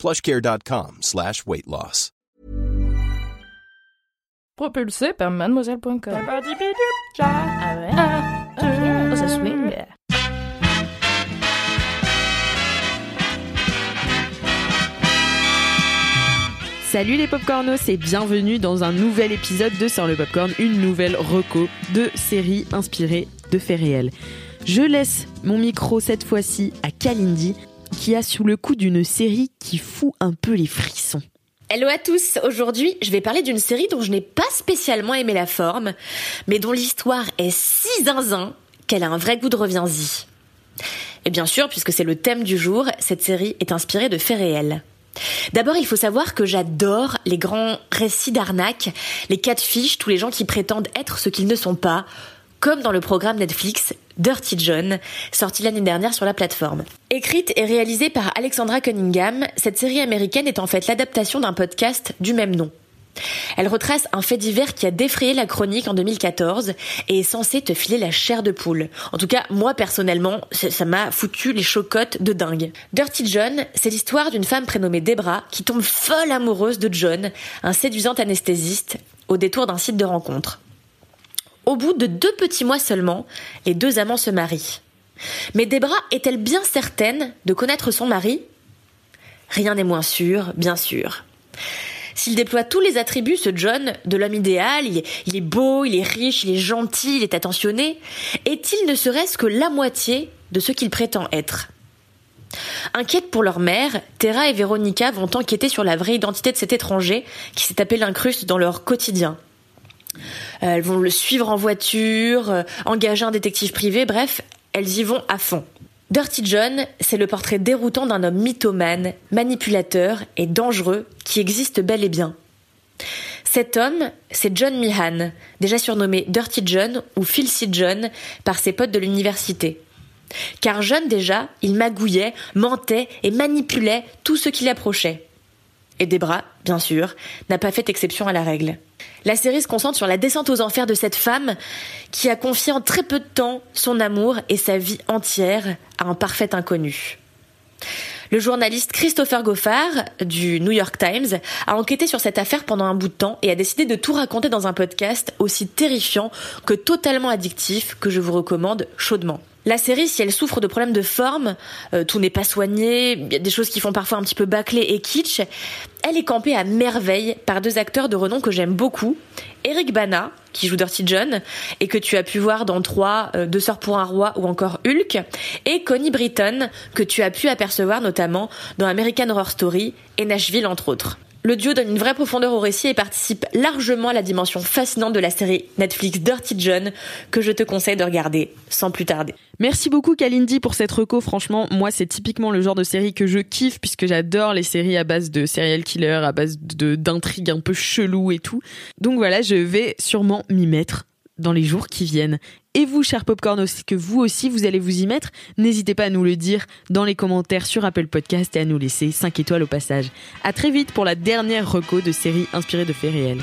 plushcare.com slash weight loss. Propulsé par mademoiselle.com. Ah ouais? Ah, ok. Oh, ça swing. Salut les popcornos et bienvenue dans un nouvel épisode de Sans le Popcorn, une nouvelle reco de série inspirée de faits réels. Je laisse mon micro cette fois-ci à Kalindi qui a sous le coup d'une série qui fout un peu les frissons. Hello à tous, aujourd'hui je vais parler d'une série dont je n'ai pas spécialement aimé la forme, mais dont l'histoire est si zinzin qu'elle a un vrai goût de reviens-y. Et bien sûr, puisque c'est le thème du jour, cette série est inspirée de faits réels. D'abord, il faut savoir que j'adore les grands récits d'arnaque, les cas de fiches, tous les gens qui prétendent être ce qu'ils ne sont pas, comme dans le programme Netflix Dirty John, sorti l'année dernière sur la plateforme. Écrite et réalisée par Alexandra Cunningham, cette série américaine est en fait l'adaptation d'un podcast du même nom. Elle retrace un fait divers qui a défrayé la chronique en 2014 et est censé te filer la chair de poule. En tout cas, moi personnellement, ça m'a foutu les chocottes de dingue. Dirty John, c'est l'histoire d'une femme prénommée Debra qui tombe folle amoureuse de John, un séduisant anesthésiste, au détour d'un site de rencontre. Au bout de deux petits mois seulement, les deux amants se marient. Mais Debra est-elle bien certaine de connaître son mari? Rien n'est moins sûr, bien sûr. S'il déploie tous les attributs, ce John, de l'homme idéal, il est, beau, il est riche, il est gentil, il est attentionné, est-il ne serait-ce que la moitié de ce qu'il prétend être? Inquiètes pour leur mère, Terra et Véronica vont enquêter sur la vraie identité de cet étranger qui s'est tapé l'incruste dans leur quotidien. Elles vont le suivre en voiture, euh, engager un détective privé, bref, elles y vont à fond. Dirty John, c'est le portrait déroutant d'un homme mythomane, manipulateur et dangereux qui existe bel et bien. Cet homme, c'est John Meehan, déjà surnommé Dirty John ou Filthy John par ses potes de l'université. Car jeune déjà, il magouillait, mentait et manipulait tout ce qui l'approchait. Et Debra, bien sûr, n'a pas fait exception à la règle. La série se concentre sur la descente aux enfers de cette femme qui a confié en très peu de temps son amour et sa vie entière à un parfait inconnu. Le journaliste Christopher Goffard du New York Times a enquêté sur cette affaire pendant un bout de temps et a décidé de tout raconter dans un podcast aussi terrifiant que totalement addictif que je vous recommande chaudement. La série, si elle souffre de problèmes de forme, euh, tout n'est pas soigné, il y a des choses qui font parfois un petit peu bâclé et kitsch, elle est campée à merveille par deux acteurs de renom que j'aime beaucoup. Eric Bana, qui joue Dirty John, et que tu as pu voir dans 3, euh, Deux sœurs pour un roi ou encore Hulk, et Connie Britton, que tu as pu apercevoir notamment dans American Horror Story et Nashville entre autres. Le duo donne une vraie profondeur au récit et participe largement à la dimension fascinante de la série Netflix Dirty John que je te conseille de regarder sans plus tarder. Merci beaucoup Kalindi pour cette reco. Franchement, moi c'est typiquement le genre de série que je kiffe puisque j'adore les séries à base de serial killer, à base d'intrigues un peu chelou et tout. Donc voilà, je vais sûrement m'y mettre dans les jours qui viennent. Et vous, chers popcorn, est-ce que vous aussi vous allez vous y mettre N'hésitez pas à nous le dire dans les commentaires sur Apple Podcast et à nous laisser 5 étoiles au passage. À très vite pour la dernière reco de série inspirée de faits réels.